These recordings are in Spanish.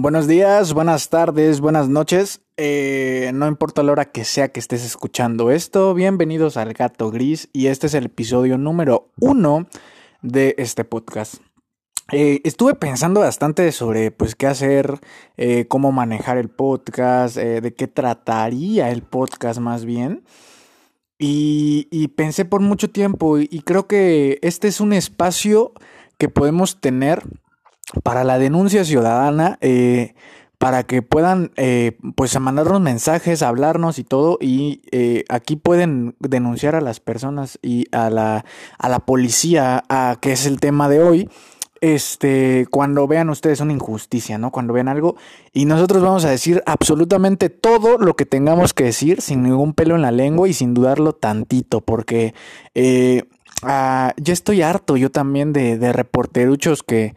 Buenos días, buenas tardes, buenas noches. Eh, no importa la hora que sea que estés escuchando esto, bienvenidos al Gato Gris y este es el episodio número uno de este podcast. Eh, estuve pensando bastante sobre pues qué hacer, eh, cómo manejar el podcast, de qué trataría el podcast más bien. Y, y pensé por mucho tiempo y creo que este es un espacio que podemos tener para la denuncia ciudadana, eh, para que puedan eh, pues mandarnos mensajes, hablarnos y todo, y eh, aquí pueden denunciar a las personas y a la, a la policía, a, que es el tema de hoy, este, cuando vean ustedes una injusticia, ¿no? Cuando vean algo, y nosotros vamos a decir absolutamente todo lo que tengamos que decir, sin ningún pelo en la lengua y sin dudarlo tantito, porque ah, ya estoy harto yo también de, de reporteruchos que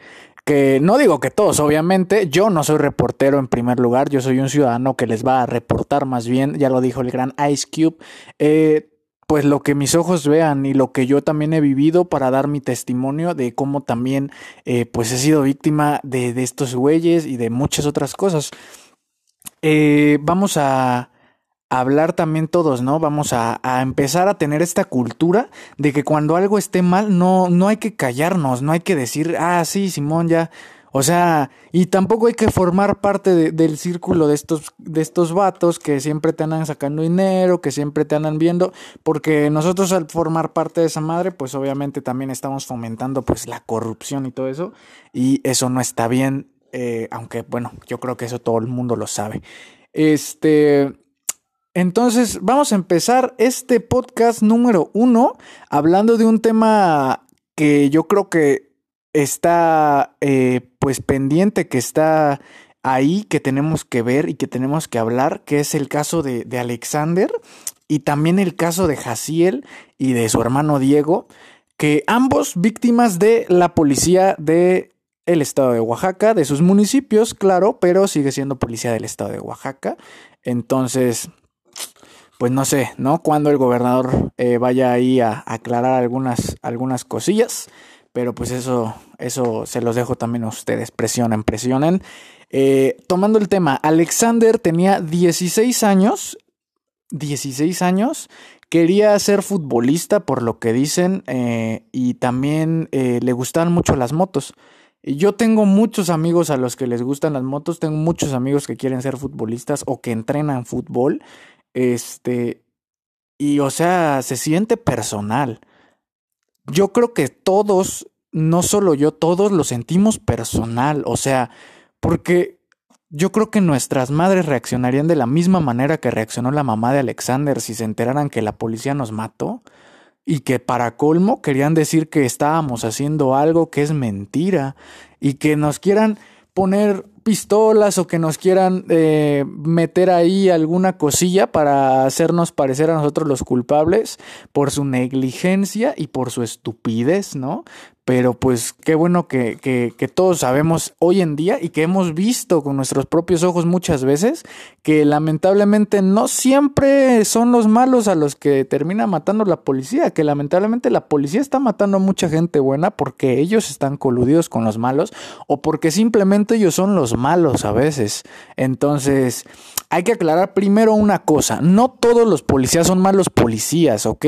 no digo que todos, obviamente, yo no soy reportero en primer lugar, yo soy un ciudadano que les va a reportar más bien, ya lo dijo el gran Ice Cube, eh, pues lo que mis ojos vean y lo que yo también he vivido para dar mi testimonio de cómo también eh, pues he sido víctima de, de, estos güeyes y de muchas otras cosas. Eh, vamos a, hablar también todos, ¿no? Vamos a, empezar a tener esta cultura de que cuando algo esté mal, no, no hay que callarnos, no hay que decir, ah, sí, Simón, ya. O sea, y tampoco hay que formar parte de, del círculo de estos, de estos vatos que siempre te andan sacando dinero, que siempre te andan viendo, porque nosotros al formar parte de esa madre, pues obviamente también estamos fomentando pues la corrupción y todo eso, y eso no está bien, eh, aunque bueno, yo creo que eso todo el mundo lo sabe. Este, entonces, vamos a empezar este podcast número uno hablando de un tema que yo creo que está eh, pues pendiente, que está ahí, que tenemos que ver y que tenemos que hablar, que es el caso de, de Alexander y también el caso de Jaciel y de su hermano Diego, que ambos víctimas de la policía de el estado de Oaxaca, de sus municipios, claro, pero sigue siendo policía del estado de Oaxaca. Entonces, pues no sé, ¿no? Cuando el gobernador eh, vaya ahí a, aclarar algunas, algunas cosillas. Pero pues eso, eso se los dejo también a ustedes. Presionen, presionen. Eh, tomando el tema, Alexander tenía 16 años. 16 años. Quería ser futbolista, por lo que dicen. Eh, y también le gustaban mucho las motos. Yo tengo muchos amigos a los que les gustan las motos, tengo muchos amigos que quieren ser futbolistas o que entrenan fútbol. Este, y o sea, se siente personal. Yo creo que todos, no solo yo, todos lo sentimos personal. O sea, porque yo creo que nuestras madres reaccionarían de la misma manera que reaccionó la mamá de Alexander si se enteraran que la policía nos mató y que para colmo querían decir que estábamos haciendo algo que es mentira y que nos quieran poner pistolas o que nos quieran eh, meter ahí alguna cosilla para hacernos parecer a nosotros los culpables por su negligencia y por su estupidez, ¿no? Pero pues qué bueno que, que, que, todos sabemos hoy en día y que hemos visto con nuestros propios ojos muchas veces que lamentablemente no siempre son los malos a los que termina matando la policía, que lamentablemente la policía está matando a mucha gente buena porque ellos están coludidos con los malos o porque simplemente ellos son los malos a veces. Entonces, hay que aclarar primero una cosa, no todos los policías son malos policías, ¿ok?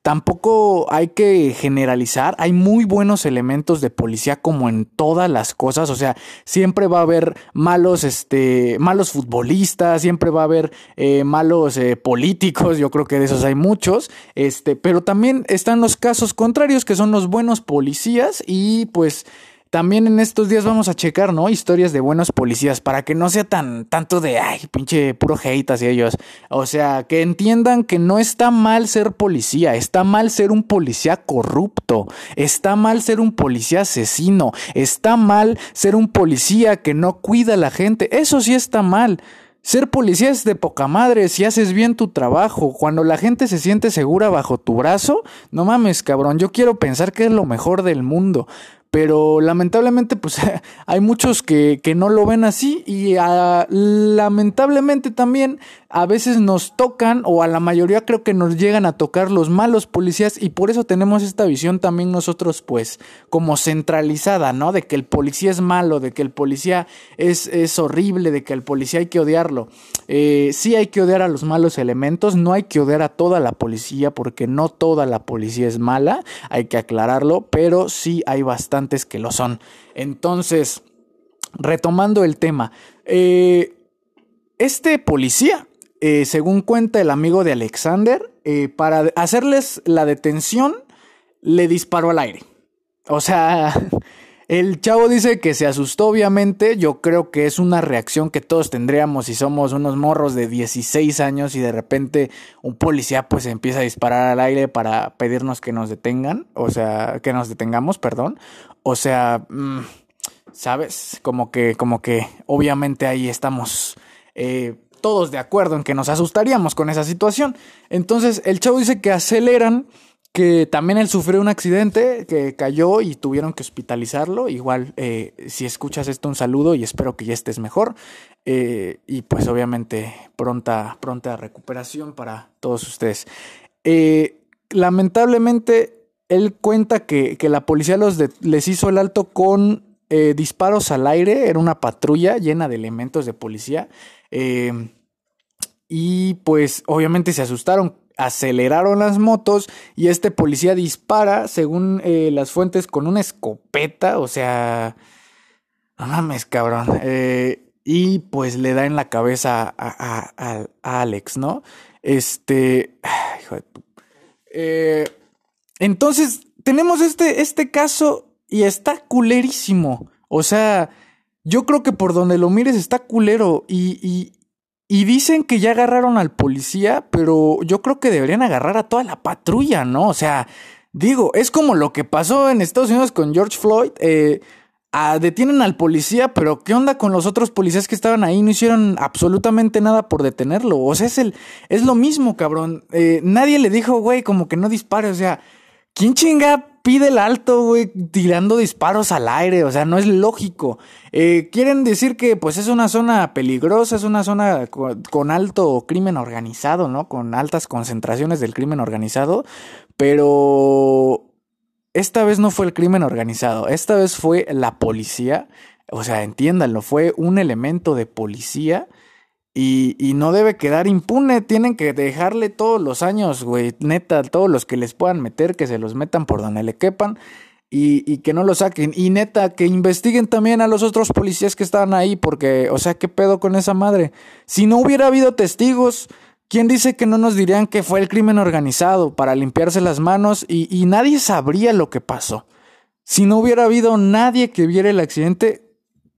Tampoco hay que generalizar, hay muy buenos elementos de policía como en todas las cosas, o sea, siempre va a haber malos, este, malos futbolistas, siempre va a haber eh, malos eh, políticos, yo creo que de esos hay muchos, este, pero también están los casos contrarios que son los buenos policías y pues también en estos días vamos a checar, ¿no? Historias de buenos policías para que no sea tan tanto de, ay, pinche puro hate hacia ellos. O sea, que entiendan que no está mal ser policía, está mal ser un policía corrupto, está mal ser un policía asesino, está mal ser un policía que no cuida a la gente. Eso sí está mal. Ser policía es de poca madre si haces bien tu trabajo. Cuando la gente se siente segura bajo tu brazo, no mames, cabrón, yo quiero pensar que es lo mejor del mundo pero lamentablemente pues hay muchos que, que, no lo ven así y uh, lamentablemente también a veces nos tocan o a la mayoría creo que nos llegan a tocar los malos policías y por eso tenemos esta visión también nosotros pues como centralizada, ¿no? De que el policía es malo, de que el policía es, es horrible, de que el policía hay que odiarlo. Eh, sí hay que odiar a los malos elementos, no hay que odiar a toda la policía porque no toda la policía es mala, hay que aclararlo, pero sí hay bastantes que lo son. Entonces, retomando el tema, eh, este policía eh, según cuenta el amigo de Alexander, eh, para hacerles la detención, le disparó al aire. O sea, el chavo dice que se asustó, obviamente. Yo creo que es una reacción que todos tendríamos si somos unos morros de 16 años y de repente un policía pues empieza a disparar al aire para pedirnos que nos detengan. O sea, que nos detengamos, perdón. O sea, mm, ¿sabes? Como que, como que, obviamente ahí estamos. Eh, todos de acuerdo en que nos asustaríamos con esa situación. Entonces el chavo dice que aceleran, que también él sufrió un accidente, que cayó y tuvieron que hospitalizarlo. Igual, eh, si escuchas esto, un saludo y espero que ya estés mejor. Eh, y pues obviamente pronta, pronta recuperación para todos ustedes. Eh, lamentablemente, él cuenta que, la policía los les hizo el alto con disparos al aire. Era una patrulla llena de elementos de policía. Em, y pues obviamente se asustaron, aceleraron las motos y este policía dispara, según eh, las fuentes, con una escopeta, o sea, no mames, cabrón. Eh, y pues le da en la cabeza a, Alex, ¿no? Este, hijo de. Eh, entonces, tenemos este, este caso y está culerísimo. O sea, yo creo que por donde lo mires está culero y, y, y dicen que ya agarraron al policía, pero yo creo que deberían agarrar a toda la patrulla, ¿no? O sea, digo, es como lo que pasó en Estados Unidos con George Floyd. Eh, detienen al policía, pero ¿qué onda con los otros policías que estaban ahí? No hicieron absolutamente nada por detenerlo. O sea, es, el, es lo mismo, cabrón. Eh, nadie le dijo, güey, como que no dispare. O sea, ¿quién chinga pide el alto, güey, tirando disparos al aire, o sea, no es lógico. Eh, quieren decir que pues es una zona peligrosa, es una zona con, alto crimen organizado, ¿no? Con altas concentraciones del crimen organizado, pero esta vez no fue el crimen organizado, esta vez fue la policía, o sea, entiéndanlo, fue un elemento de policía y, no debe quedar impune, tienen que dejarle todos los años, güey, neta, todos los que les puedan meter, que se los metan por donde le quepan y, y, que no lo saquen. Y neta, que investiguen también a los otros policías que estaban ahí, porque, o sea, ¿qué pedo con esa madre? Si no hubiera habido testigos, ¿quién dice que no nos dirían que fue el crimen organizado para limpiarse las manos y, y nadie sabría lo que pasó? Si no hubiera habido nadie que viera el accidente,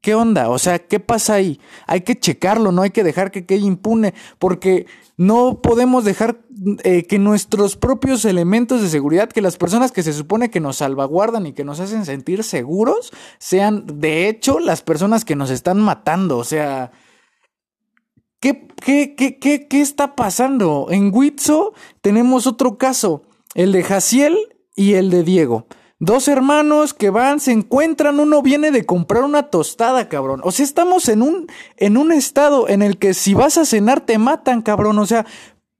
¿Qué onda? O sea, ¿qué pasa ahí? Hay que checarlo, no hay que dejar que quede impune, porque no podemos dejar eh, que nuestros propios elementos de seguridad, que las personas que se supone que nos salvaguardan y que nos hacen sentir seguros, sean de hecho las personas que nos están matando. O sea, ¿qué, qué, qué, qué, qué está pasando? En Huitzo tenemos otro caso, el de Jaciel y el de Diego. Dos hermanos que van, se encuentran, uno viene de comprar una tostada, cabrón. O sea, estamos en un, en un estado en el que si vas a cenar te matan, cabrón. O sea,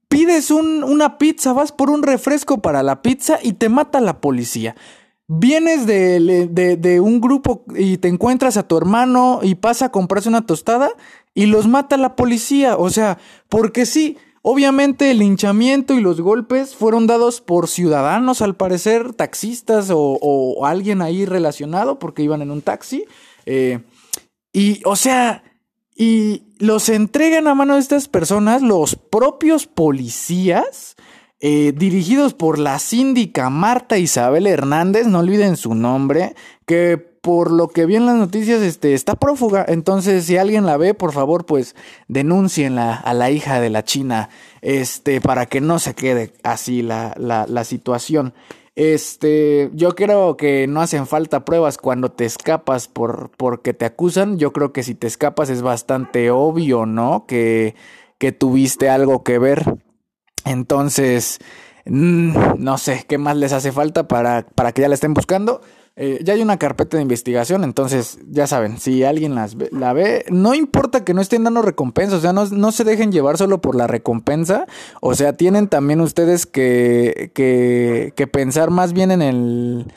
pides un, una pizza, vas por un refresco para la pizza y te mata la policía. Vienes de, de, de, un grupo y te encuentras a tu hermano y pasa a comprarse una tostada y los mata la policía. O sea, porque sí, Obviamente el linchamiento y los golpes fueron dados por ciudadanos, al parecer, taxistas o, alguien ahí relacionado, porque iban en un taxi. Eh, y, o sea, y los entregan a mano de estas personas los propios policías, eh, dirigidos por la síndica Marta Isabel Hernández, no olviden su nombre, que por lo que vi en las noticias, este, está prófuga. Entonces, si alguien la ve, por favor, pues denúncienla a la hija de la China, este, para que no se quede así la, la, la situación. Este, yo creo que no hacen falta pruebas cuando te escapas por, porque te acusan. Yo creo que si te escapas es bastante obvio, ¿no? Que, que tuviste algo que ver. Entonces, mm, no sé qué más les hace falta para, para que ya la estén buscando. Eh, ya hay una carpeta de investigación, entonces ya saben, si alguien las la ve, no importa que no estén dando recompensa, o sea, no, no, se dejen llevar solo por la recompensa, o sea, tienen también ustedes que, que, que pensar más bien en el,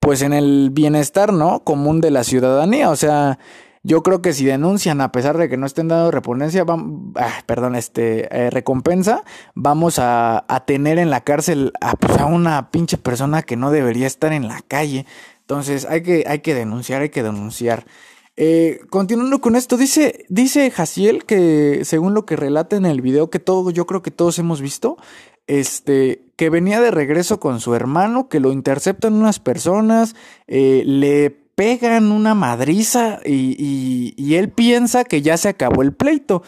pues en el bienestar, ¿no? Común de la ciudadanía, o sea, yo creo que si denuncian, a pesar de que no estén dando reponencia, ah, perdón, este, eh, recompensa, vamos a, tener en la cárcel pues, a, una pinche persona que no debería estar en la calle. Entonces hay que, hay que denunciar, hay que denunciar. Eh, continuando con esto, dice, dice Jaciel que según lo que relata en el video que todo, yo creo que todos hemos visto, este, que venía de regreso con su hermano, que lo interceptan unas personas, eh, le pegan una madriza y, y, él piensa que ya se acabó el pleito.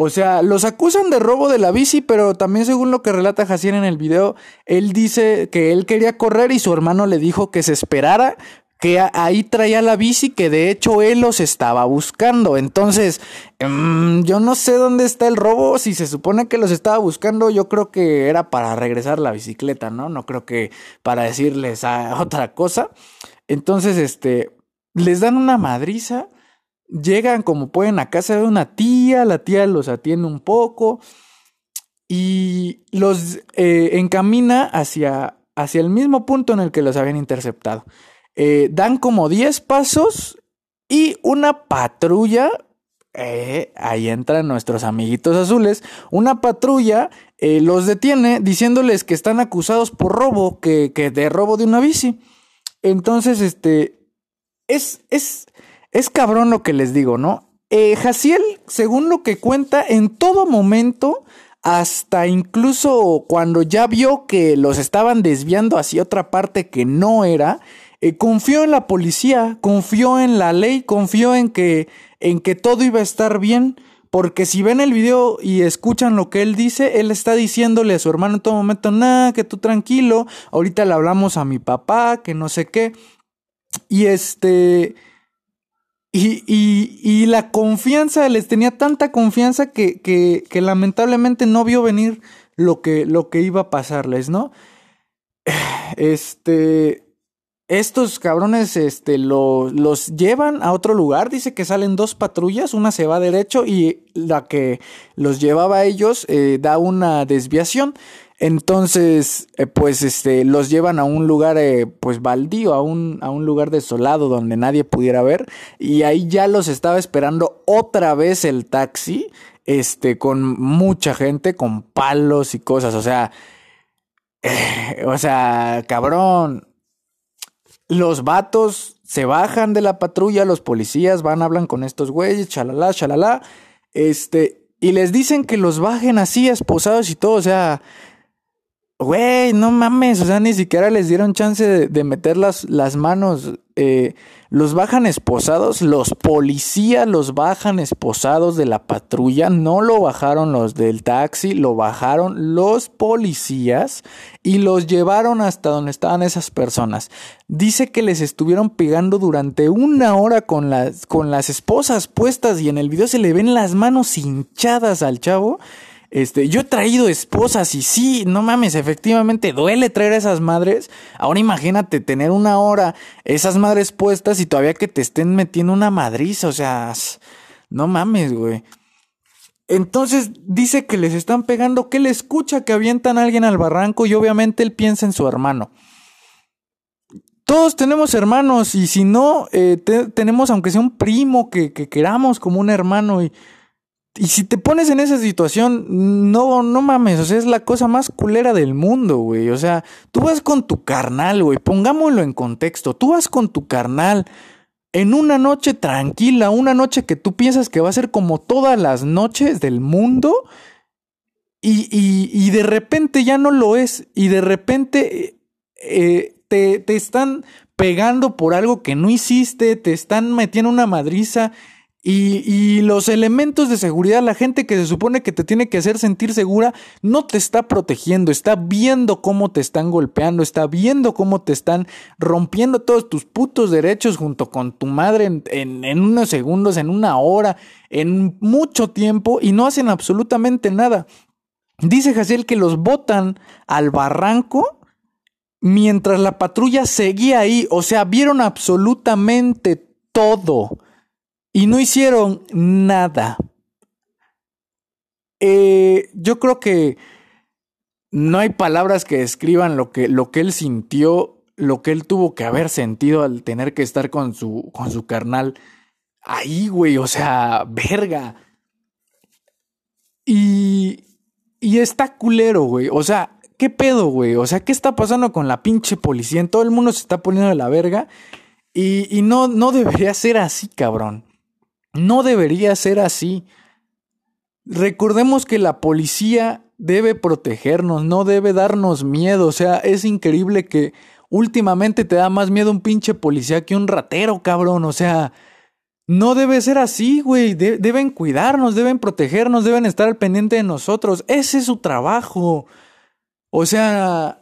O sea, los acusan de robo de la bici, pero también según lo que relata Jaciel en el video, él dice que él quería correr y su hermano le dijo que se esperara, que ahí traía la bici, que de hecho él los estaba buscando. Entonces, mmm, yo no sé dónde está el robo, si se supone que los estaba buscando, yo creo que era para regresar la bicicleta, ¿no? No creo que para decirles a otra cosa. Entonces, este, les dan una madriza, llegan como pueden a casa de una tía, la tía los atiende un poco y los eh, encamina hacia, hacia el mismo punto en el que los habían interceptado. Eh, dan como 10 pasos y una patrulla, eh, ahí entran nuestros amiguitos azules, una patrulla los detiene diciéndoles que están acusados por robo, que, que de robo de una bici. Entonces, este, es, es, es cabrón lo que les digo, ¿no? Eh, Jaciel, según lo que cuenta, en todo momento, hasta incluso cuando ya vio que los estaban desviando hacia otra parte que no era, eh, confió en la policía, confió en la ley, confió en que, en que todo iba a estar bien. Porque si ven el video y escuchan lo que él dice, él está diciéndole a su hermano en todo momento, nada, que tú tranquilo, ahorita le hablamos a mi papá, que no sé qué. Y este. Y, y, y la confianza, les tenía tanta confianza que, que, lamentablemente no vio venir lo que, lo que iba a pasarles, ¿no? Este. Estos cabrones este, lo, los llevan a otro lugar. Dice que salen dos patrullas, una se va derecho y la que los llevaba a ellos eh, da una desviación. Entonces, eh, pues, este, los llevan a un lugar, eh, pues, baldío, a un, a un lugar desolado donde nadie pudiera ver. Y ahí ya los estaba esperando otra vez el taxi, este, con mucha gente, con palos y cosas. O sea, o sea, cabrón, los vatos se bajan de la patrulla, los policías van, hablan con estos güeyes, chalala, chalala, este, y les dicen que los bajen así, esposados y todo, o sea, güey, no mames, o sea, ni siquiera les dieron chance de, de meter las, las manos eh, los bajan esposados, los policías los bajan esposados de la patrulla, no lo bajaron los del taxi, lo bajaron los policías y los llevaron hasta donde estaban esas personas. Dice que les estuvieron pegando durante una hora con las, con las esposas puestas y en el video se le ven las manos hinchadas al chavo este, yo he traído esposas y sí, no mames, efectivamente duele traer a esas madres. Ahora imagínate tener una hora esas madres puestas y todavía que te estén metiendo una madriza, o sea, no mames, güey. Entonces dice que les están pegando, que él escucha que avientan a alguien al barranco y obviamente él piensa en su hermano. Todos tenemos hermanos y si no, eh, tenemos aunque sea un primo que, que queramos como un hermano y y si te pones en esa situación, no, no mames, o sea, es la cosa más culera del mundo, güey. O sea, tú vas con tu carnal, güey, pongámoslo en contexto. Tú vas con tu carnal en una noche tranquila, una noche que tú piensas que va a ser como todas las noches del mundo. Y, y, y de repente ya no lo es. Y de repente eh, te, te están pegando por algo que no hiciste, te están metiendo una madriza y, los elementos de seguridad, la gente que se supone que te tiene que hacer sentir segura, no te está protegiendo, está viendo cómo te están golpeando, está viendo cómo te están rompiendo todos tus putos derechos junto con tu madre en, en unos segundos, en una hora, en mucho tiempo y no hacen absolutamente nada. Dice Jaciel que los botan al barranco mientras la patrulla seguía ahí, o sea, vieron absolutamente todo y no hicieron nada. Eh, yo creo que no hay palabras que describan lo que, lo que él sintió, lo que él tuvo que haber sentido al tener que estar con su, con su carnal ahí, güey, o sea, verga. Y, y está culero, güey, o sea, ¿qué pedo, güey? O sea, ¿qué está pasando con la pinche policía? En todo el mundo se está poniendo de la verga y, y no, no debería ser así, cabrón. No debería ser así. Recordemos que la policía debe protegernos, no debe darnos miedo. O sea, es increíble que últimamente te da más miedo un pinche policía que un ratero, cabrón. O sea, no debe ser así, güey. deben cuidarnos, deben protegernos, deben estar al pendiente de nosotros. Ese es su trabajo. O sea,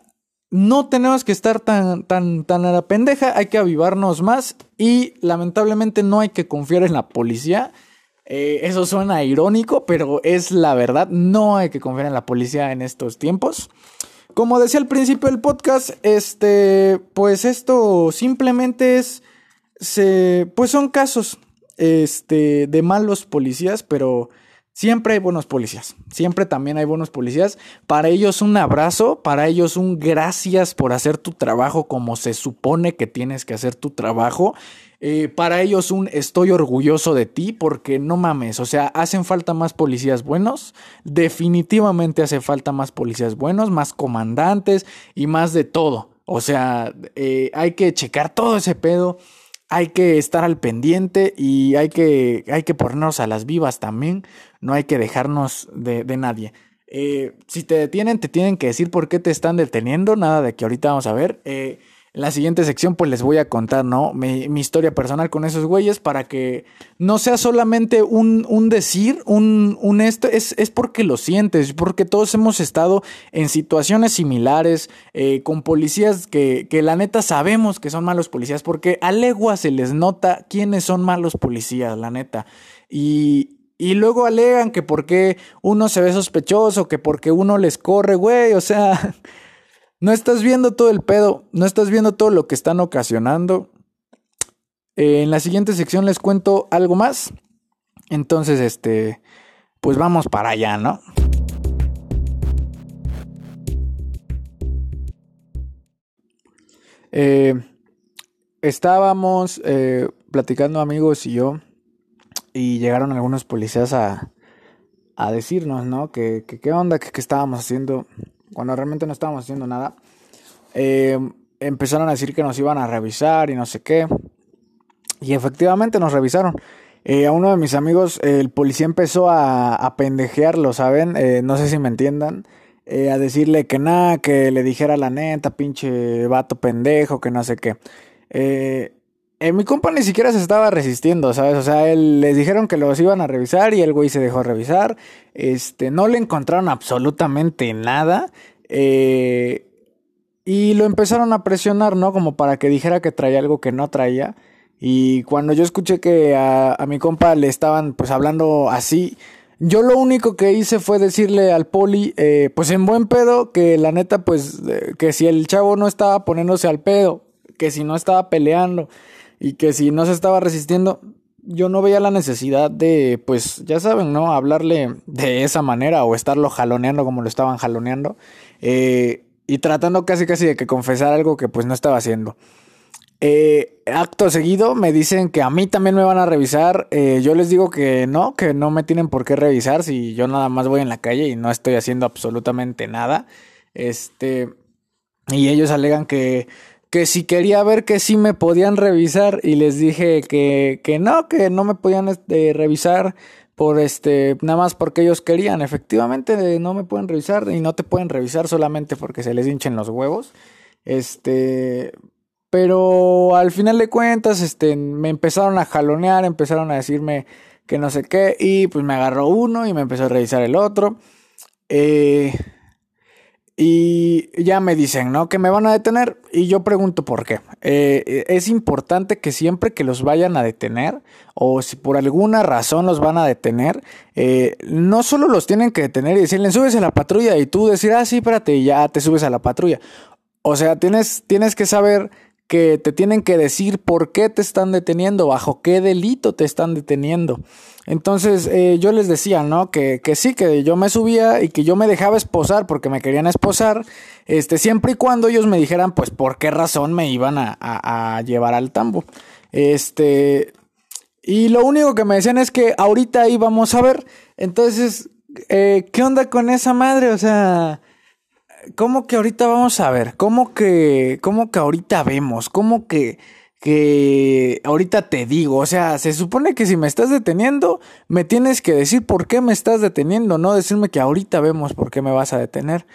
no tenemos que estar tan, tan, tan a la pendeja, hay que avivarnos más y lamentablemente no hay que confiar en la policía. Eh, eso suena irónico, pero es la verdad, no hay que confiar en la policía en estos tiempos. Como decía al principio del podcast, este, pues esto simplemente es, se, pues son casos, este, de malos policías, pero Siempre hay buenos policías, siempre también hay buenos policías. Para ellos un abrazo, para ellos un gracias por hacer tu trabajo como se supone que tienes que hacer tu trabajo. Eh, para ellos un estoy orgulloso de ti porque no mames, o sea, hacen falta más policías buenos, definitivamente hace falta más policías buenos, más comandantes y más de todo. O sea, eh, hay que checar todo ese pedo hay que estar al pendiente y hay que, hay que ponernos a las vivas también. No hay que dejarnos de, nadie. Eh, si te detienen, te tienen que decir por qué te están deteniendo. Nada de que ahorita vamos a ver. Eh, en la siguiente sección pues les voy a contar, ¿no? Mi, historia personal con esos güeyes para que no sea solamente un, un decir, un, un esto, es, es, porque lo sientes, porque todos hemos estado en situaciones similares eh, con policías que, que la neta sabemos que son malos policías, porque a legua se les nota quiénes son malos policías, la neta. Y, y luego alegan que porque uno se ve sospechoso, que porque uno les corre, güey, o sea... No estás viendo todo el pedo, no estás viendo todo lo que están ocasionando. Eh, en la siguiente sección les cuento algo más. Entonces, este, pues vamos para allá, ¿no? Eh, estábamos eh, platicando amigos y yo y llegaron algunos policías a, a decirnos, ¿no? Que, qué onda, que qué estábamos haciendo cuando realmente no estábamos haciendo nada, eh, empezaron a decir que nos iban a revisar y no sé qué. Y efectivamente nos revisaron. Eh, a uno de mis amigos, el policía empezó a, a pendejearlo, ¿saben? Eh, no sé si me entiendan. a decirle que nada, que le dijera la neta, pinche vato pendejo, que no sé qué. Mi compa ni siquiera se estaba resistiendo, ¿sabes? O sea, él, les dijeron que los iban a revisar y el güey se dejó revisar. Este, no le encontraron absolutamente nada. Eh, y lo empezaron a presionar, ¿no? Como para que dijera que traía algo que no traía. Y cuando yo escuché que a, mi compa le estaban pues hablando así, yo lo único que hice fue decirle al poli, eh, pues en buen pedo, que la neta pues eh, que si el chavo no estaba poniéndose al pedo, que si no estaba peleando y que si no se estaba resistiendo, yo no veía la necesidad de, pues, ya saben, ¿no? Hablarle de esa manera o estarlo jaloneando como lo estaban jaloneando. Eh, y tratando casi casi de que confesar algo que pues no estaba haciendo. Eh, acto seguido me dicen que a mí también me van a revisar. Eh, yo les digo que no, que no me tienen por qué revisar si yo nada más voy en la calle y no estoy haciendo absolutamente nada. Este, y ellos alegan que que si quería ver que sí me podían revisar y les dije que, que no, que no me podían este, revisar por este, nada más porque ellos querían. Efectivamente, no me pueden revisar y no te pueden revisar solamente porque se les hinchen los huevos. Este, pero al final de cuentas, este, me empezaron a jalonear, empezaron a decirme que no sé qué, y pues me agarró uno y me empezó a revisar el otro. Eh, y ya me dicen, ¿no? Que me van a detener. Y yo pregunto por qué. Eh, es importante que siempre que los vayan a detener, o si por alguna razón los van a detener, eh, no solo los tienen que detener y decirle, subes a la patrulla y tú decir, ah, sí, espérate, y ya te subes a la patrulla. O sea, tienes, tienes que saber que te tienen que decir por qué te están deteniendo, bajo qué delito te están deteniendo. Entonces eh, yo les decía, ¿no? Que, que, sí, que yo me subía y que yo me dejaba esposar porque me querían esposar, este, siempre y cuando ellos me dijeran, pues, por qué razón me iban a, a, llevar al tambo. Este, y lo único que me decían es que ahorita íbamos a ver. Entonces, eh, ¿qué onda con esa madre? O sea, ¿cómo que ahorita vamos a ver? ¿Cómo que, cómo que ahorita vemos? ¿Cómo que, que ahorita te digo? O sea, se supone que si me estás deteniendo, me tienes que decir por qué me estás deteniendo, no decirme que ahorita vemos por qué me vas a detener.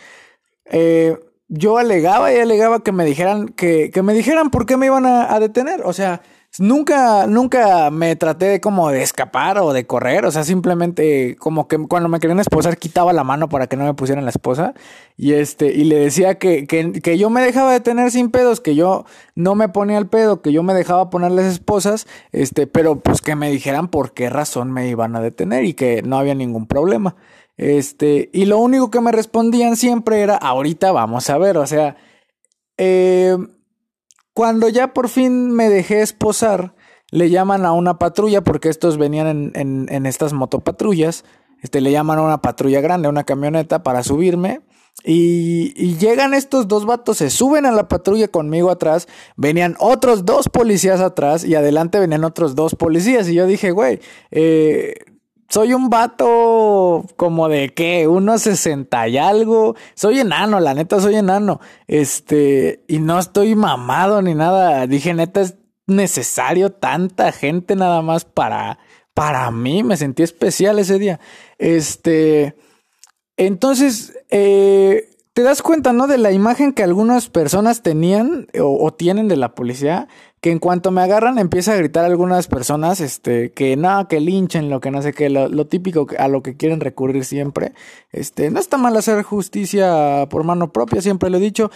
Eh, yo alegaba y alegaba que me dijeran, que, que me dijeran por qué me iban a, a detener. O sea, Nunca, nunca me traté de como de escapar o de correr, o sea, simplemente como que cuando me querían esposar quitaba la mano para que no me pusieran la esposa y este, y le decía que, que, que yo me dejaba de tener sin pedos, que yo no me ponía el pedo, que yo me dejaba ponerles esposas, este, pero pues que me dijeran por qué razón me iban a detener y que no había ningún problema. Este, y lo único que me respondían siempre era, ahorita vamos a ver, o sea, eh, cuando ya por fin me dejé esposar, le llaman a una patrulla, porque estos venían en, estas motopatrullas, este, le llaman a una patrulla grande, una camioneta para subirme. Y, y, llegan estos dos vatos, se suben a la patrulla conmigo atrás, venían otros dos policías atrás y adelante venían otros dos policías. Y yo dije, güey, eh, soy un vato como de qué, unos sesenta y algo. Soy enano, la neta soy enano. Este, y no estoy mamado ni nada. Dije, neta, es necesario tanta gente nada más para, para mí. Me sentí especial ese día. Este, entonces, eh, te das cuenta, ¿no? De la imagen que algunas personas tenían o, tienen de la policía que en cuanto me agarran empieza a gritar algunas personas, este, que no, que linchen, lo que no sé qué, lo, lo, típico a lo que quieren recurrir siempre. Este, no está mal hacer justicia por mano propia, siempre lo he dicho,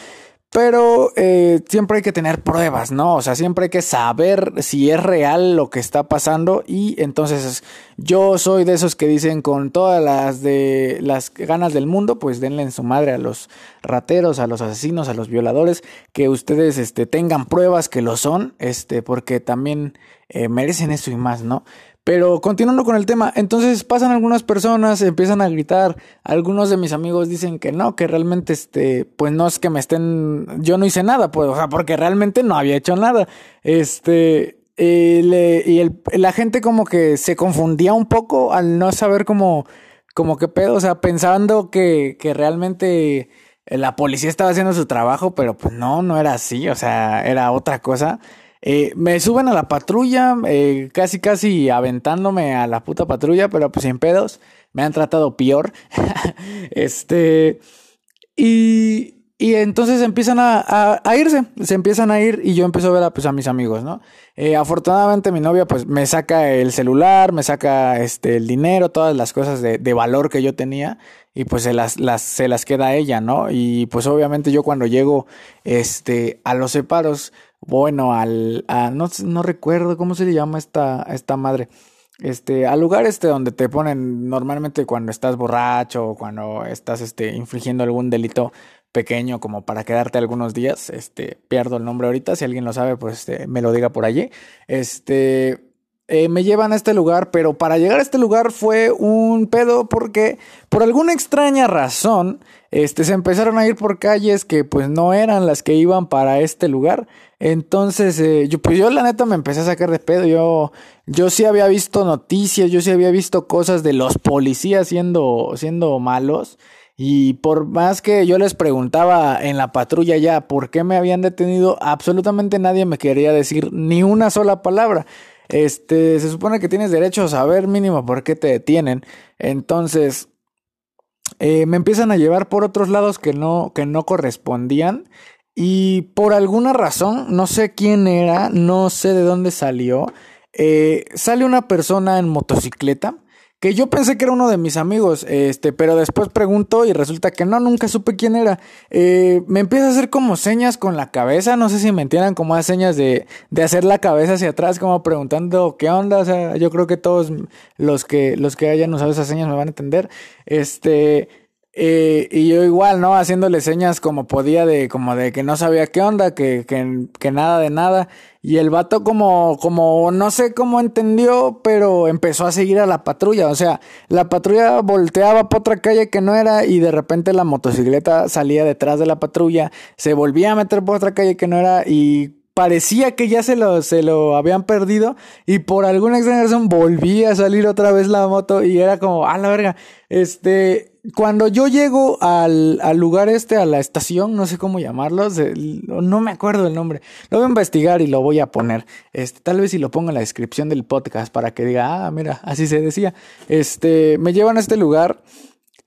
pero eh, siempre hay que tener pruebas, ¿no? O sea, siempre hay que saber si es real lo que está pasando y entonces yo soy de esos que dicen con todas las de las ganas del mundo, pues denle en su madre a los rateros, a los asesinos, a los violadores, que ustedes este, tengan pruebas que lo son, este, porque también eh, merecen eso y más, ¿no? Pero continuando con el tema, entonces pasan algunas personas, empiezan a gritar, algunos de mis amigos dicen que no, que realmente este, pues no es que me estén, yo no hice nada, pues, o sea, porque realmente no había hecho nada. Este, y, le, y la gente como que se confundía un poco al no saber cómo, como qué pedo, o sea, pensando que, que realmente la policía estaba haciendo su trabajo, pero pues no, no era así, o sea, era otra cosa. Eh, me suben a la patrulla, eh, casi casi aventándome a la puta patrulla, pero pues sin pedos. Me han tratado peor. este. Y, y entonces empiezan a, a, irse, se empiezan a ir y yo empiezo a ver a, pues, a mis amigos, ¿no? Eh, afortunadamente mi novia pues me saca el celular, me saca este, el dinero, todas las cosas de, de valor que yo tenía y pues se las, las, se las queda a ella, ¿no? Y pues obviamente yo cuando llego este, a los separos bueno, al, a, no, no recuerdo cómo se le llama esta, esta madre. Este, al lugar este donde te ponen normalmente cuando estás borracho o cuando estás este, infringiendo algún delito pequeño como para quedarte algunos días, este, pierdo el nombre ahorita, si alguien lo sabe, pues este, me lo diga por allí. Este, eh, me llevan a este lugar, pero para llegar a este lugar fue un pedo porque por alguna extraña razón, este, se empezaron a ir por calles que pues no eran las que iban para este lugar. Entonces, eh, yo, pues yo la neta me empecé a sacar de pedo. Yo, yo sí había visto noticias, yo sí había visto cosas de los policías siendo, siendo malos. Y por más que yo les preguntaba en la patrulla ya por qué me habían detenido, absolutamente nadie me quería decir ni una sola palabra. Este, se supone que tienes derecho a saber mínimo por qué te detienen. Entonces, eh, me empiezan a llevar por otros lados que no, que no correspondían. Y por alguna razón, no sé quién era, no sé de dónde salió, eh, sale una persona en motocicleta que yo pensé que era uno de mis amigos, este, pero después pregunto y resulta que no, nunca supe quién era. Eh, me empieza a hacer como señas con la cabeza, no sé si me entiendan como señas de, de hacer la cabeza hacia atrás, como preguntando qué onda, o sea, yo creo que todos los que, los que hayan usado esas señas me van a entender. Este, Eh, y yo igual, ¿no? Haciéndole señas como podía de, como de que no sabía qué onda, que, que, que nada de nada. Y el vato como, como, no sé cómo entendió, pero empezó a seguir a la patrulla. O sea, la patrulla volteaba por otra calle que no era y de repente la motocicleta salía detrás de la patrulla, se volvía a meter por otra calle que no era y parecía que ya se lo, se lo habían perdido y por alguna extraña razón volvía a salir otra vez la moto y era como, a la verga, este, cuando yo llego al, al, lugar este, a la estación, no sé cómo llamarlo, no me acuerdo el nombre. Lo voy a investigar y lo voy a poner. Este, tal vez si lo pongo en la descripción del podcast para que diga, ah, mira, así se decía. Este, me llevan a este lugar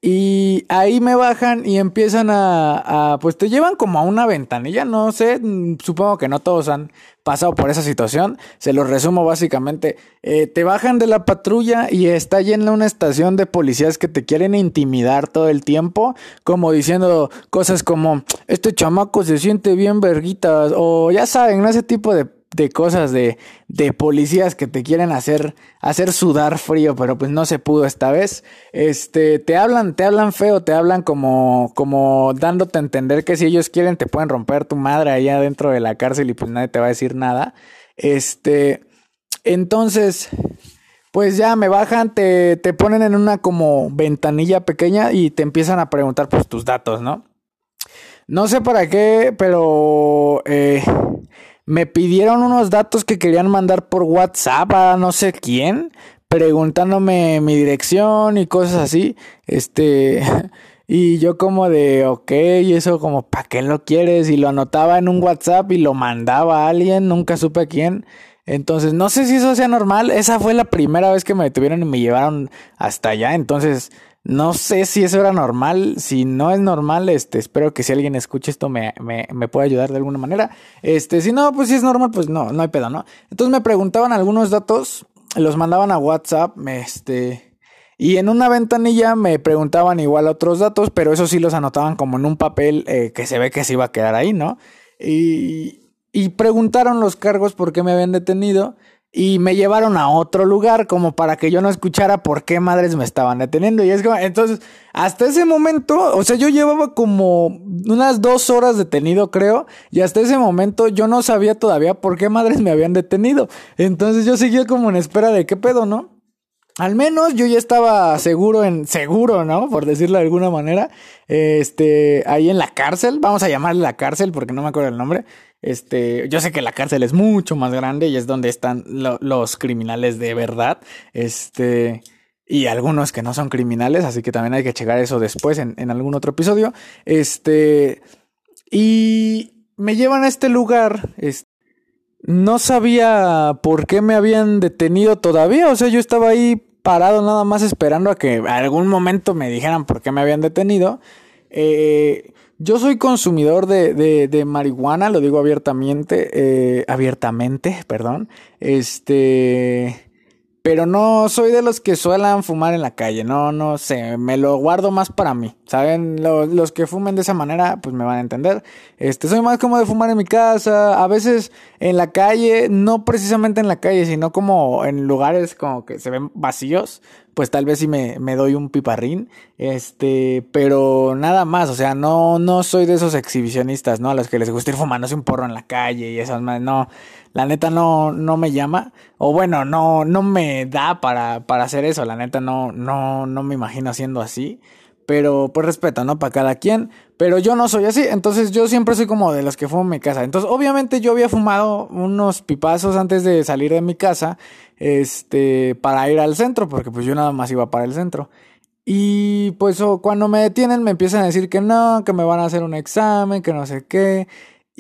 y ahí me bajan y empiezan a, pues te llevan como a una ventanilla, no sé, mm, supongo que no todos han pasado por esa situación, se los resumo básicamente, eh, te bajan de la patrulla y está llena una estación de policías que te quieren intimidar todo el tiempo, como diciendo cosas como, este chamaco se siente bien verguitas, o ya saben, ese tipo de de cosas de, de policías que te quieren hacer, hacer sudar frío, pero pues no se pudo esta vez. Este, te hablan, te hablan feo, te hablan como, como dándote a entender que si ellos quieren te pueden romper tu madre allá dentro de la cárcel y pues nadie te va a decir nada. Este, entonces, pues ya me bajan, te, te ponen en una como ventanilla pequeña y te empiezan a preguntar pues tus datos, ¿no? No sé para qué, pero eh, me pidieron unos datos que querían mandar por WhatsApp a no sé quién, preguntándome mi dirección y cosas así. Este, y yo como de, ok, y eso como, ¿para qué lo quieres? Y lo anotaba en un WhatsApp y lo mandaba a alguien, nunca supe a quién. Entonces, no sé si eso sea normal. Esa fue la primera vez que me detuvieron y me llevaron hasta allá. Entonces, no sé si eso era normal. Si no es normal, este, espero que si alguien escuche esto me, me, me pueda ayudar de alguna manera. Este, si no, pues si es normal, pues no, no hay pedo, ¿no? Entonces me preguntaban algunos datos, los mandaban a WhatsApp, este, y en una ventanilla me preguntaban igual otros datos, pero eso sí los anotaban como en un papel eh, que se ve que se iba a quedar ahí, ¿no? Y, y preguntaron los cargos por qué me habían detenido y me llevaron a otro lugar como para que yo no escuchara por qué madres me estaban deteniendo. Y es como, entonces, hasta ese momento, o sea, yo llevaba como unas dos horas detenido, creo, y hasta ese momento yo no sabía todavía por qué madres me habían detenido. Entonces yo seguía como en espera de qué pedo, ¿no? Al menos yo ya estaba seguro en, seguro, ¿no? Por decirlo de alguna manera. Este, ahí en la cárcel, vamos a llamarle la cárcel porque no me acuerdo el nombre. Este, yo sé que la cárcel es mucho más grande y es donde están los criminales de verdad. Este, y algunos que no son criminales, así que también hay que checar eso después en, en algún otro episodio. Este, y me llevan a este lugar. Este, no sabía por qué me habían detenido todavía. O sea, yo estaba ahí parado nada más esperando a que algún momento me dijeran por qué me habían detenido. Eh, yo soy consumidor de, de, de marihuana, lo digo abiertamente, eh, abiertamente, perdón. Este, pero no soy de los que suelan fumar en la calle, no, no sé, me lo guardo más para mí, ¿saben? Los, que fumen de esa manera, pues me van a entender. Este, soy más como de fumar en mi casa, a veces en la calle, no precisamente en la calle, sino como en lugares como que se ven vacíos, pues tal vez sí me, me doy un piparrín, este, pero nada más, o sea, no, no soy de esos exhibicionistas, ¿no? A los que les gusta ir fumándose un porro en la calle y esas más, no, la neta no, no me llama. O bueno, no, no me da para, para hacer eso. La neta no, no, no me imagino haciendo así. Pero pues respeto, ¿no? Para cada quien. Pero yo no soy así. Entonces yo siempre soy como de los que fumo en mi casa. Entonces obviamente yo había fumado unos pipazos antes de salir de mi casa. Este, para ir al centro. Porque pues yo nada más iba para el centro. Y pues cuando me detienen me empiezan a decir que no, que me van a hacer un examen, que no sé qué.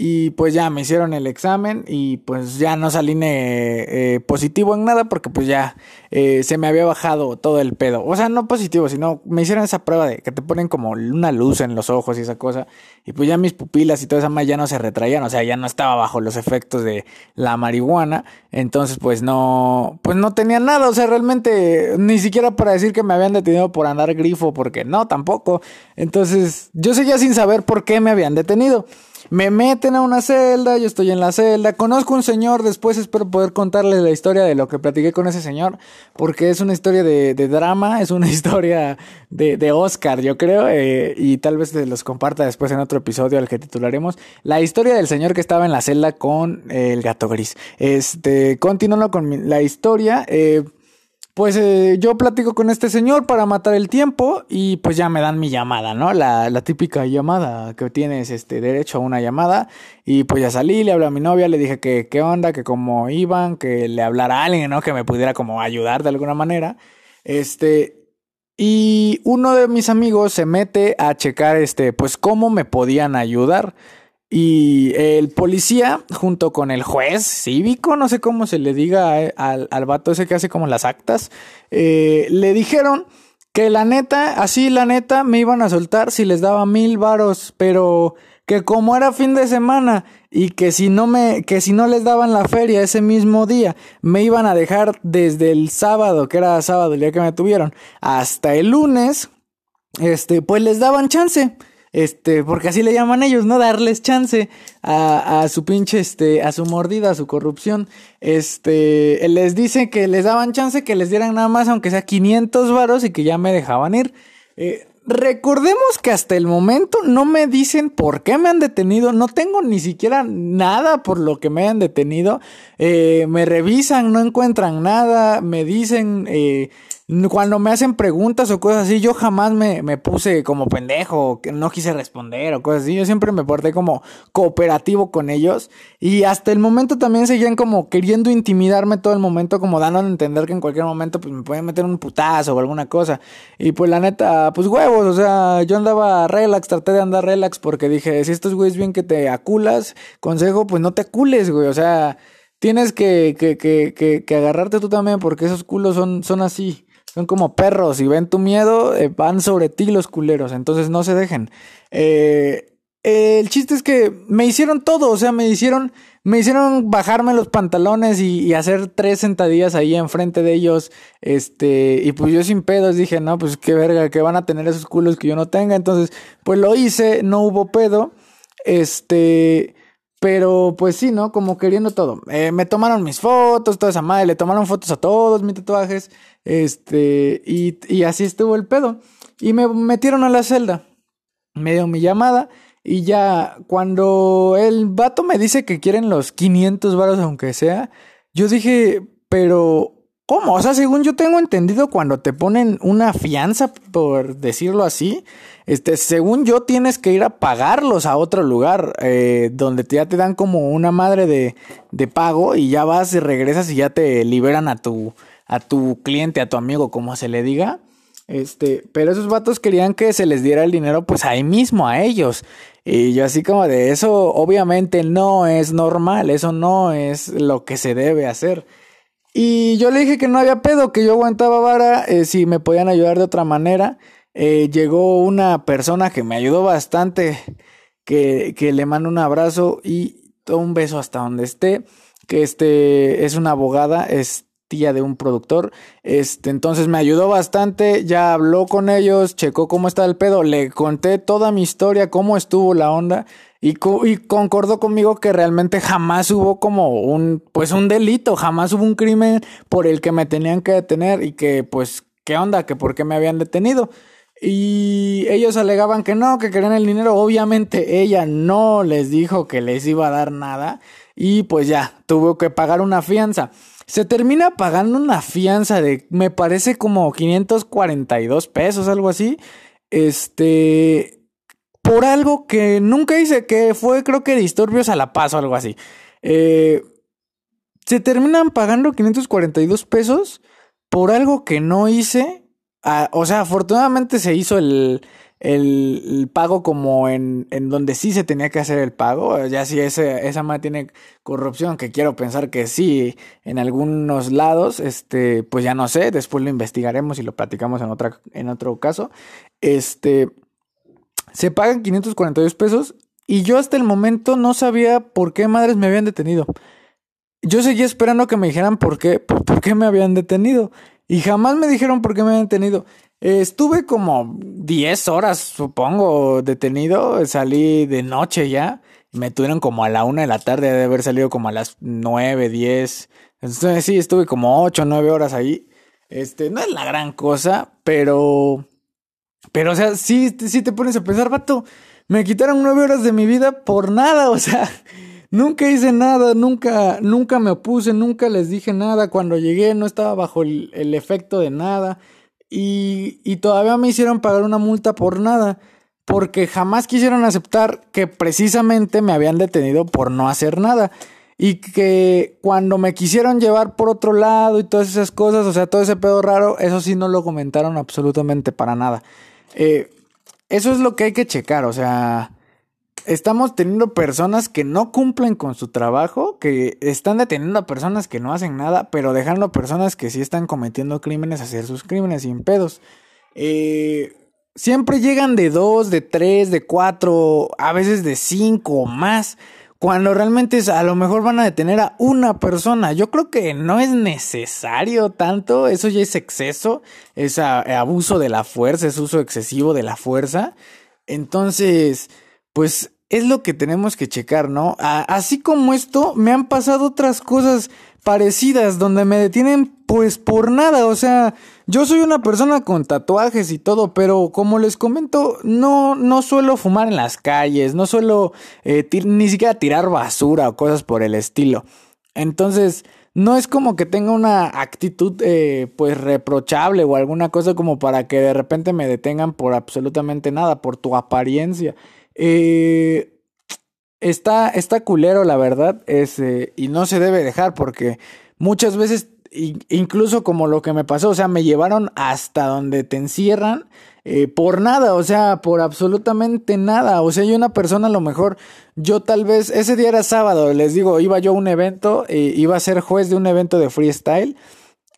Y pues ya me hicieron el examen y pues ya no salí eh, positivo en nada porque pues ya eh, se me había bajado todo el pedo. O sea, no positivo, sino me hicieron esa prueba de que te ponen como una luz en los ojos y esa cosa. Y pues ya mis pupilas y toda esa más ya no se retraían, o sea, ya no estaba bajo los efectos de la marihuana. Entonces pues no, pues no tenía nada, o sea, realmente ni siquiera para decir que me habían detenido por andar grifo, porque no, tampoco. Entonces yo seguía sin saber por qué me habían detenido. Me meten a una celda, yo estoy en la celda, conozco un señor, después espero poder contarles la historia de lo que platiqué con ese señor, porque es una historia de, drama, es una historia de, Oscar, yo creo, eh, y tal vez se los comparta después en otro episodio al que titularemos la historia del señor que estaba en la celda con el gato gris. Este, continuando con la historia, eh, pues eh, yo platico con este señor para matar el tiempo y pues ya me dan mi llamada, ¿no? La, típica llamada que tienes este derecho a una llamada y pues ya salí, le hablé a mi novia, le dije que qué onda, que cómo iban, que le hablara a alguien, ¿no? Que me pudiera como ayudar de alguna manera. Este, y uno de mis amigos se mete a checar este, pues cómo me podían ayudar. Y el policía, junto con el juez cívico, no sé cómo se le diga eh, al, al vato ese que hace como las actas, eh, le dijeron que la neta, así la neta, me iban a soltar si les daba mil varos, pero que como era fin de semana y que si no me, que si no les daban la feria ese mismo día, me iban a dejar desde el sábado, que era sábado el día que me tuvieron, hasta el lunes, este, pues les daban chance. Este, porque así le llaman ellos, ¿no? Darles chance a, a, su pinche, este, a su mordida, a su corrupción. Este, les dice que les daban chance, que les dieran nada más, aunque sea 500 varos y que ya me dejaban ir. Eh, recordemos que hasta el momento no me dicen por qué me han detenido, no tengo ni siquiera nada por lo que me han detenido. Eh, me revisan, no encuentran nada, me dicen, eh, cuando me hacen preguntas o cosas así, yo jamás me, me puse como pendejo, que no quise responder o cosas así. Yo siempre me porté como cooperativo con ellos. Y hasta el momento también seguían como queriendo intimidarme todo el momento, como dando a entender que en cualquier momento pues me pueden meter un putazo o alguna cosa. Y pues la neta, pues huevos, o sea, yo andaba relax, traté de andar relax porque dije, si estos güeyes bien que te aculas, consejo, pues no te acules, güey. O sea, tienes que, que, que, que, agarrarte tú también porque esos culos son, son así. Son como perros y ven tu miedo, eh, van sobre ti los culeros, entonces no se dejen. Eh, el chiste es que me hicieron todo, o sea, me hicieron, me hicieron bajarme los pantalones y, hacer tres sentadillas ahí enfrente de ellos, este, y pues yo sin pedos dije, no, pues qué verga, que van a tener esos culos que yo no tenga, entonces, pues lo hice, no hubo pedo, este, pero pues sí, ¿no? Como queriendo todo. Eh, me tomaron mis fotos, toda esa madre, le tomaron fotos a todos mis tatuajes. Este, y, y así estuvo el pedo. Y me metieron a la celda. Me dio mi llamada. Y ya cuando el vato me dice que quieren los 500 varos aunque sea, yo dije, pero ¿cómo? O sea, según yo tengo entendido, cuando te ponen una fianza, por decirlo así, este, según yo tienes que ir a pagarlos a otro lugar, eh, donde ya te dan como una madre de, de pago y ya vas y regresas y ya te liberan a tu, a tu cliente, a tu amigo, como se le diga. Este, pero esos vatos querían que se les diera el dinero pues ahí mismo a ellos. Y yo así como de eso obviamente no es normal, eso no es lo que se debe hacer. Y yo le dije que no había pedo, que yo aguantaba vara, eh, si me podían ayudar de otra manera. Eh, llegó una persona que me ayudó bastante, que, que le mando un abrazo y un beso hasta donde esté, que este es una abogada, es tía de un productor. Este, entonces me ayudó bastante, ya habló con ellos, checó cómo está el pedo, le conté toda mi historia, cómo estuvo la onda y, y concordó conmigo que realmente jamás hubo como un, pues un delito, jamás hubo un crimen por el que me tenían que detener y que pues, ¿qué onda? Que por qué me habían detenido. Y ellos alegaban que no, que querían el dinero. Obviamente ella no les dijo que les iba a dar nada. Y pues ya, tuvo que pagar una fianza. Se termina pagando una fianza de, me parece como 542 pesos, algo así. Este, por algo que nunca hice, que fue creo que disturbios a la paz o algo así. Eh, se terminan pagando 542 pesos por algo que no hice. Ah, o sea, afortunadamente se hizo el, el, pago como en, en, donde sí se tenía que hacer el pago. Ya si ese, esa madre tiene corrupción, que quiero pensar que sí, en algunos lados, este, pues ya no sé, después lo investigaremos y lo platicamos en, otra, en otro caso. Este, se pagan 542 pesos y yo hasta el momento no sabía por qué madres me habían detenido. Yo seguía esperando que me dijeran por qué, por qué me habían detenido. Y jamás me dijeron por qué me habían detenido estuve como 10 horas, supongo, detenido. Salí de noche ya. me tuvieron como a la una de la tarde, de haber salido como a las nueve, diez. Entonces sí, estuve como ocho, nueve horas ahí. Este, no es la gran cosa, pero... Pero, o sea, sí, sí te pones a pensar, vato, me quitaron nueve horas de mi vida por nada, o sea, nunca hice nada, nunca, nunca me opuse, nunca les dije nada. Cuando llegué no estaba bajo el, el efecto de nada. Y, y todavía me hicieron pagar una multa por nada porque jamás quisieron aceptar que precisamente me habían detenido por no hacer nada. Y que cuando me quisieron llevar por otro lado y todas esas cosas, o sea, todo ese pedo raro, eso sí no lo comentaron absolutamente para nada. Eh, eso es lo que hay que checar, o sea, estamos teniendo personas que no cumplen con su trabajo, que están deteniendo a personas que no hacen nada, pero dejando a personas que sí están cometiendo crímenes hacer sus crímenes sin pedos. Eh, Siempre llegan de dos, de tres, de cuatro, a veces de cinco o más. Cuando realmente a lo mejor van a detener a una persona. Yo creo que no es necesario tanto. Eso ya es exceso. Es abuso de la fuerza. Es uso excesivo de la fuerza. Entonces, pues es lo que tenemos que checar, ¿no? así como esto, me han pasado otras cosas parecidas donde me detienen pues por nada, o sea, yo soy una persona con tatuajes y todo, pero como les comento, no, no suelo fumar en las calles, no suelo eh, ni siquiera tirar basura o cosas por el estilo. Entonces, no es como que tenga una actitud eh, pues reprochable o alguna cosa como para que de repente me detengan por absolutamente nada, por tu apariencia. Eh, está, está culero, la verdad, es, y no se debe dejar porque muchas veces, incluso como lo que me pasó, o sea, me llevaron hasta donde te encierran eh, por nada, o sea, por absolutamente nada. O sea, yo una persona a lo mejor, yo tal vez, ese día era sábado, les digo, iba yo a un evento, eh, iba a ser juez de un evento de freestyle.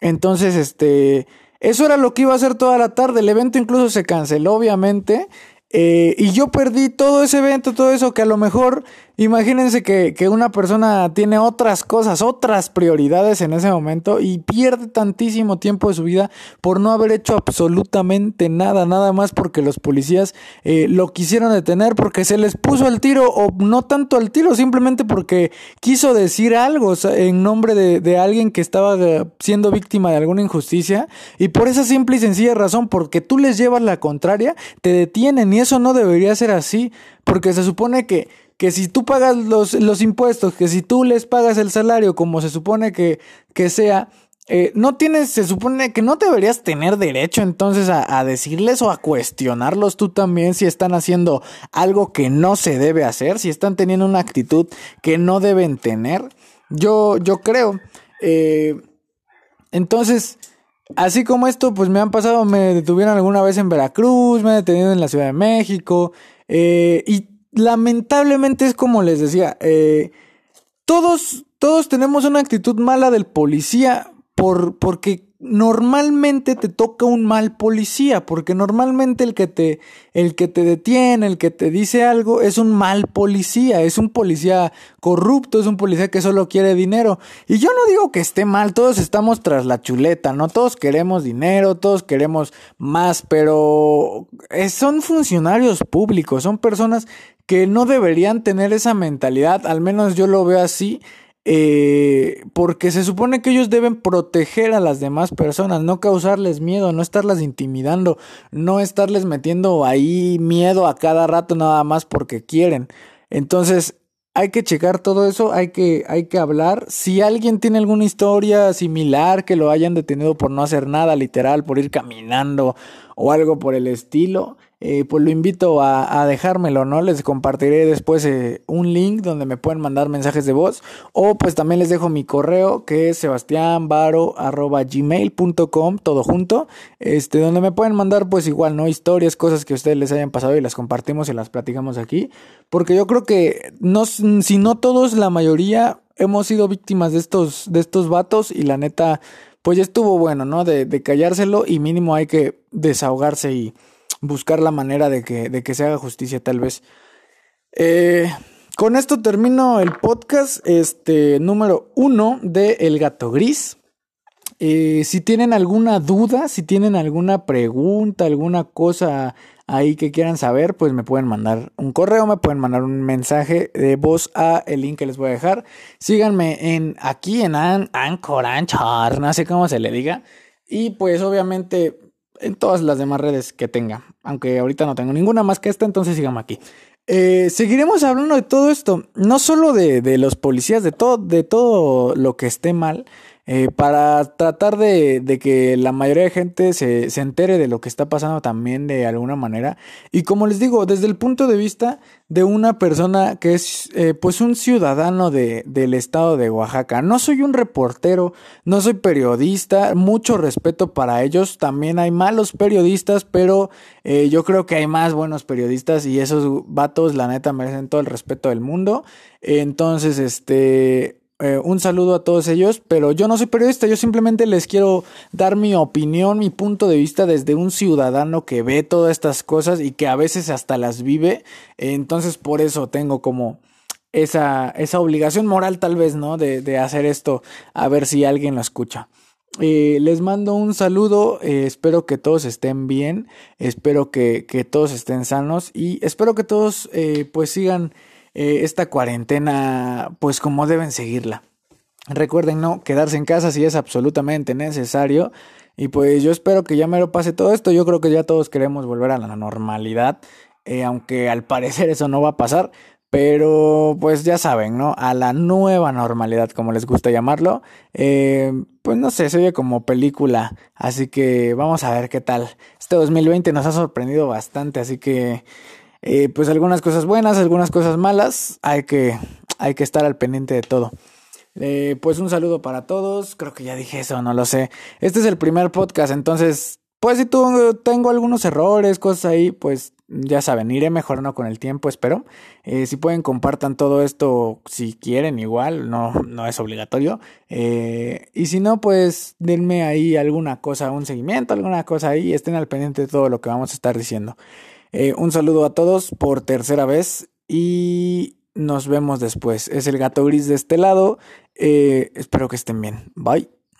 Entonces, este, eso era lo que iba a hacer toda la tarde. El evento incluso se canceló, obviamente. Eh, y yo perdí todo ese evento, todo eso que a lo mejor, imagínense que, que, una persona tiene otras cosas, otras prioridades en ese momento y pierde tantísimo tiempo de su vida por no haber hecho absolutamente nada, nada más porque los policías eh, lo quisieron detener, porque se les puso al tiro o no tanto al tiro, simplemente porque quiso decir algo en nombre de, de alguien que estaba eh, siendo víctima de alguna injusticia. Y por esa simple y sencilla razón, porque tú les llevas la contraria, te detienen y eso no debería ser así, porque se supone que, que si tú pagas los, los impuestos, que si tú les pagas el salario como se supone que, que sea, eh, no tienes, se supone que no deberías tener derecho entonces a, a, decirles o a cuestionarlos tú también si están haciendo algo que no se debe hacer, si están teniendo una actitud que no deben tener. Yo, yo creo. Eh, entonces, Así como esto, pues me han pasado, me detuvieron alguna vez en Veracruz, me han detenido en la Ciudad de México, eh, y lamentablemente es como les decía, eh, todos, todos tenemos una actitud mala del policía por, porque normalmente te toca un mal policía, porque normalmente el que te, el que te detiene, el que te dice algo, es un mal policía, es un policía corrupto, es un policía que solo quiere dinero. Y yo no digo que esté mal, todos estamos tras la chuleta, ¿no? Todos queremos dinero, todos queremos más, pero eh, son funcionarios públicos, son personas que no deberían tener esa mentalidad, al menos yo lo veo así, eh, porque se supone que ellos deben proteger a las demás personas, no causarles miedo, no estarlas intimidando, no estarles metiendo ahí miedo a cada rato nada más porque quieren. Entonces, hay que checar todo eso, hay que, hay que hablar. Si alguien tiene alguna historia similar que lo hayan detenido por no hacer nada, literal, por ir caminando o algo por el estilo, eh, pues lo invito a, dejármelo, ¿no? Les compartiré después eh, un link donde me pueden mandar mensajes de voz o pues también les dejo mi correo que es sebastianbaro.gmail.com, todo junto, este, donde me pueden mandar pues igual, ¿no? Historias, cosas que ustedes les hayan pasado y las compartimos y las platicamos aquí, porque yo creo que no, si no todos, la mayoría hemos sido víctimas de estos, de estos vatos y la neta, pues ya estuvo bueno, ¿no? De callárselo y mínimo hay que desahogarse y buscar la manera de que, de que se haga justicia tal vez. Eh, con esto termino el podcast este, número uno de El Gato Gris. Eh, si tienen alguna duda, si tienen alguna pregunta, alguna cosa ahí que quieran saber, pues me pueden mandar un correo, me pueden mandar un mensaje de voz a el link que les voy a dejar. Síganme en aquí en Anchor, Anchor, no sé cómo se le diga. Y pues obviamente en todas las demás redes que tenga. Aunque ahorita no tengo ninguna más que esta, entonces síganme aquí. Eh, seguiremos hablando de todo esto, no solo de, de, los policías, de todo, de todo lo que esté mal, eh, para tratar de, que la mayoría de gente se, se, entere de lo que está pasando también de alguna manera. Y como les digo, desde el punto de vista de una persona que es eh, pues un ciudadano de, del estado de Oaxaca. No soy un reportero, no soy periodista, mucho respeto para ellos. También hay malos periodistas, pero eh, yo creo que hay más buenos periodistas y esos vatos, la neta, merecen todo el respeto del mundo. Entonces, este eh, un saludo a todos ellos, pero yo no soy periodista, yo simplemente les quiero dar mi opinión, mi punto de vista desde un ciudadano que ve todas estas cosas y que a veces hasta las vive, entonces por eso tengo como esa, esa obligación moral tal vez, ¿no? De, hacer esto, a ver si alguien lo escucha. Eh, les mando un saludo, eh, espero que todos estén bien, espero que, que, todos estén sanos y espero que todos pues sigan eh, esta cuarentena pues como deben seguirla. Recuerden no quedarse en casa si es absolutamente necesario. Y pues yo espero que ya me lo pase todo esto. Yo creo que ya todos queremos volver a la normalidad. Eh, aunque al parecer eso no va a pasar. Pero pues ya saben, ¿no? A la nueva normalidad, como les gusta llamarlo. Eh, pues no sé, se oye como película. Así que vamos a ver qué tal. Este 2020 nos ha sorprendido bastante. Así que eh, pues algunas cosas buenas, algunas cosas malas, hay que, hay que estar al pendiente de todo. Eh, pues un saludo para todos, creo que ya dije eso, no lo sé. Este es el primer podcast, entonces, pues si tú, tengo algunos errores, cosas ahí, pues ya saben, iré mejorando con el tiempo, espero. Eh, si pueden, compartan todo esto si quieren, igual, no, no es obligatorio. y si no, pues denme ahí alguna cosa, un seguimiento, alguna cosa ahí, estén al pendiente de todo lo que vamos a estar diciendo. Eh, un saludo a todos por tercera vez y nos vemos después. Es el gato gris de este lado. Eh, espero que estén bien. Bye.